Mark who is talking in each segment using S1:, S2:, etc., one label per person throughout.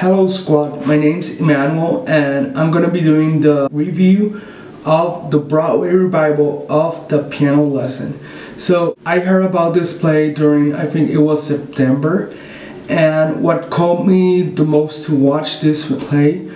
S1: Hello squad, my name's Emmanuel and I'm gonna be doing the review of the Broadway revival of the piano lesson. So I heard about this play during I think it was September and what caught me the most to watch this play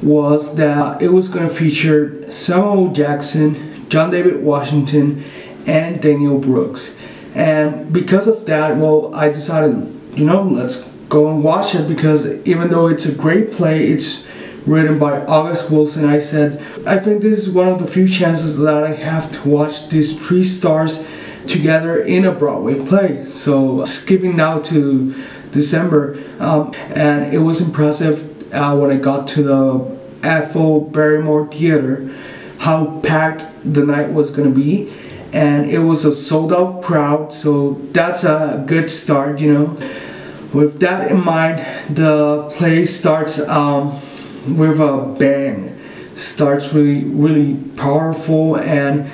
S1: was that it was gonna feature Samuel Jackson, John David Washington and Danielle Brooks. And because of that, well I decided, you know, let's go and watch it because even though it's a great play, it's written by August Wilson. I said, I think this is one of the few chances that I have to watch these three stars together in a Broadway play. So skipping now to December, um, and it was impressive uh, when I got to the Ethel Barrymore Theater, how packed the night was gonna be. And it was a sold out crowd, so that's a good start, you know. With that in mind, the play starts um, with a bang. Starts really, really powerful, and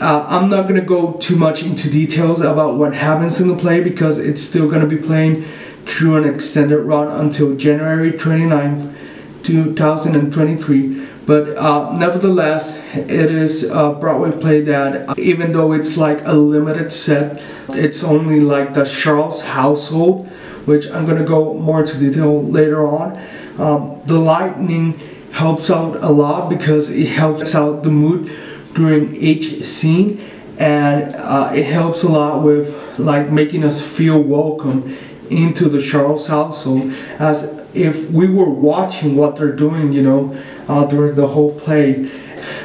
S1: uh, I'm not gonna go too much into details about what happens in the play because it's still gonna be playing through an extended run until January 29th, 2023 but uh, nevertheless it is a Broadway play that even though it's like a limited set it's only like the Charles household which I'm gonna go more into detail later on. Um, the lightning helps out a lot because it helps out the mood during each scene and uh, it helps a lot with like making us feel welcome into the Charles household as if we were watching what they're doing, you know, uh, during the whole play.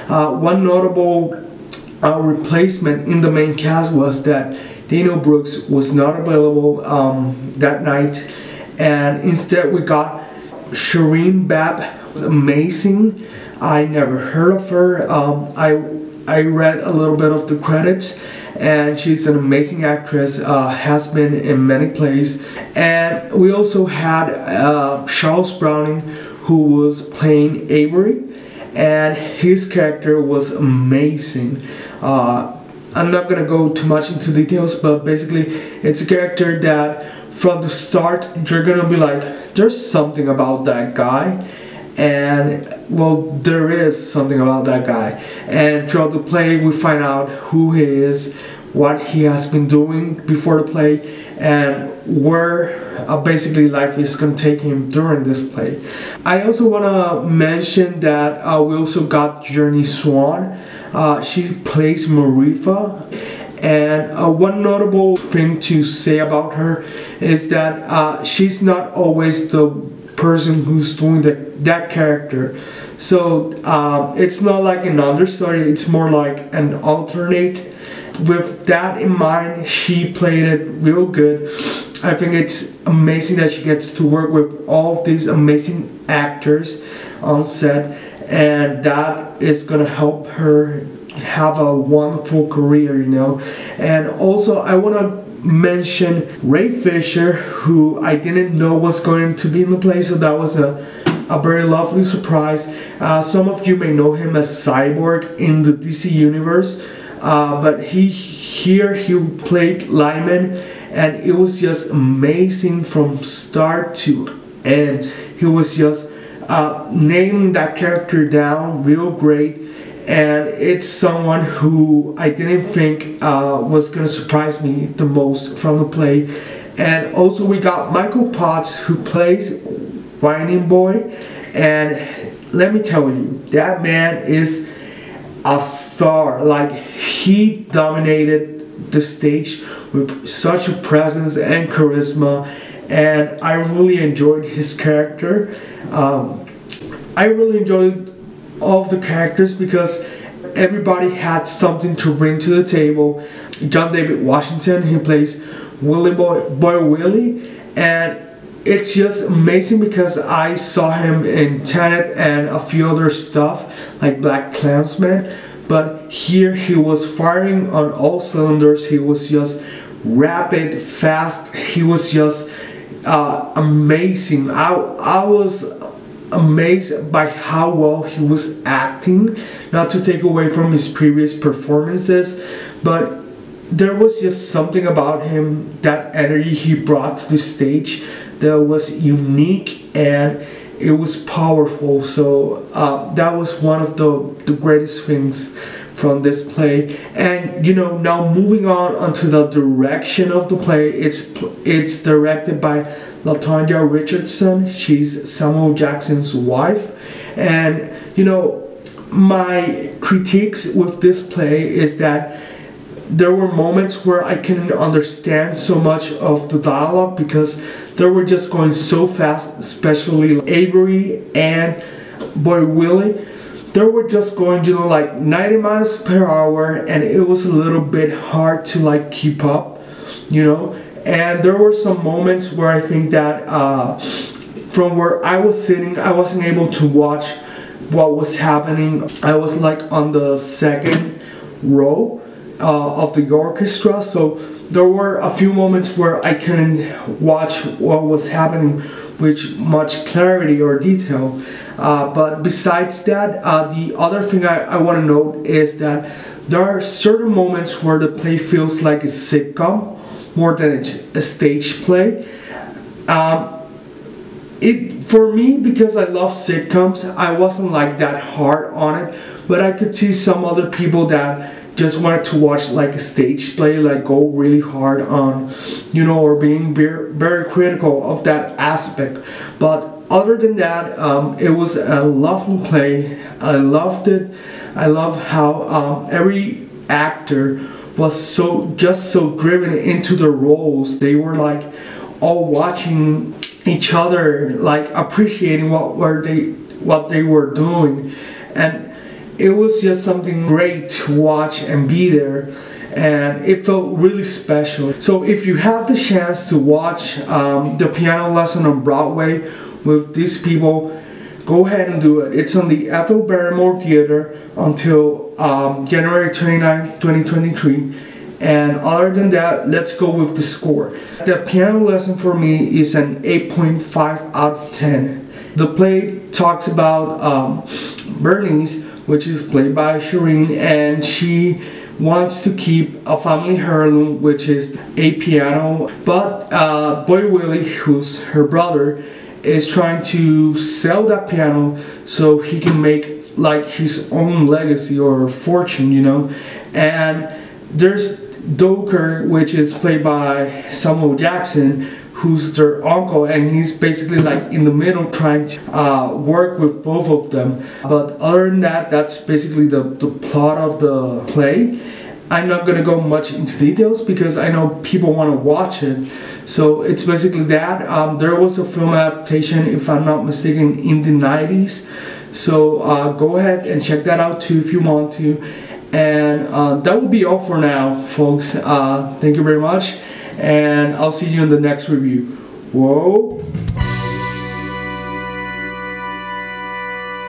S1: Uh, one notable uh, replacement in the main cast was that Danielle Brooks was not available um, that night, and instead we got Shirine Babb. Amazing. I never heard of her. Um, I I read a little bit of the credits, and she's an amazing actress. Uh, has been in many plays, and we also had uh, Charles Browning, who was playing Avery, and his character was amazing. Uh, I'm not gonna go too much into details, but basically, it's a character that from the start you're gonna be like, there's something about that guy, and well, there is something about that guy. And throughout the play, we find out who he is, what he has been doing before the play, and where uh, basically life is gonna take him during this play. I also wanna mention that uh, we also got Jurnee Swan. Uh, she plays Maretha. And uh, one notable thing to say about her is that uh, she's not always the person who's doing the, that character. So uh, it's not like an understudy, it's more like an alternate. With that in mind, she played it real good. I think it's amazing that she gets to work with all of these amazing actors on set and that is gonna help her have a wonderful career, you know. And also, I want to mention Ray Fisher, who I didn't know was going to be in the play, so that was a, a very lovely surprise. Uh, some of you may know him as Cyborg in the DC Universe, uh, but he here he played Lymon, and it was just amazing from start to end. He was just uh, nailing that character down real great and it's someone who I didn't think uh, was gonna surprise me the most from the play. And also we got Michael Potts who plays Wining Boy, and let me tell you, that man is a star. Like he dominated the stage with such a presence and charisma, and I really enjoyed his character. Um, I really enjoyed all of the characters because everybody had something to bring to the table. John David Washington, he plays Willie Boy, Boy Willie, and it's just amazing because I saw him in Tenet and a few other stuff like BlacKkKlansman, but here he was firing on all cylinders. He was just rapid, fast. He was just uh, amazing. I I was amazed by how well he was acting, not to take away from his previous performances, but there was just something about him, that energy he brought to the stage that was unique and it was powerful. So uh, that was one of the, the greatest things from this play. And you know, now moving on onto the direction of the play, it's it's directed by Latanya Richardson. She's Samuel Jackson's wife, and you know, my critiques with this play is that there were moments where I couldn't understand so much of the dialogue because they were just going so fast, especially Avery and Boy Willie. They were just going, you know, like 90 miles per hour, and it was a little bit hard to like keep up, you know. And there were some moments where I think that uh, from where I was sitting, I wasn't able to watch what was happening. I was like on the second row uh, of the orchestra, so there were a few moments where I couldn't watch what was happening with much clarity or detail. Uh, but besides that, uh, the other thing I, I want to note is that there are certain moments where the play feels like a sitcom more than a stage play. Um, it for me because I love sitcoms, I wasn't like that hard on it, but I could see some other people that just wanted to watch like a stage play, like go really hard on, you know, or being very, very critical of that aspect. But other than that, um, it was a lovely play. I loved it. I love how um, every actor was so just so driven into the roles. They were like all watching each other, like appreciating what were they what they were doing, and it was just something great to watch and be there and it felt really special. So if you have the chance to watch um, the piano lesson on Broadway with these people, go ahead and do it. It's on the Ethel Barrymore Theater until um, January 29, 2023. And other than that, let's go with the score. The piano lesson for me is an 8.5 out of 10. The play talks about um, Berniece which is played by Shirine, and she wants to keep a family heirloom, which is a piano. But uh, Boy Willie, who's her brother, is trying to sell that piano so he can make like his own legacy or fortune, you know. And there's Doaker, which is played by Samuel Jackson, who's their uncle and he's basically like in the middle trying to uh, work with both of them but other than that that's basically the, the plot of the play I'm not gonna go much into details because I know people want to watch it. So it's basically that. Um, there was a film adaptation if I'm not mistaken in the 90s so uh, go ahead and check that out too if you want to. And uh, that will be all for now folks. Uh, thank you very much and I'll see you in the next review. Whoa.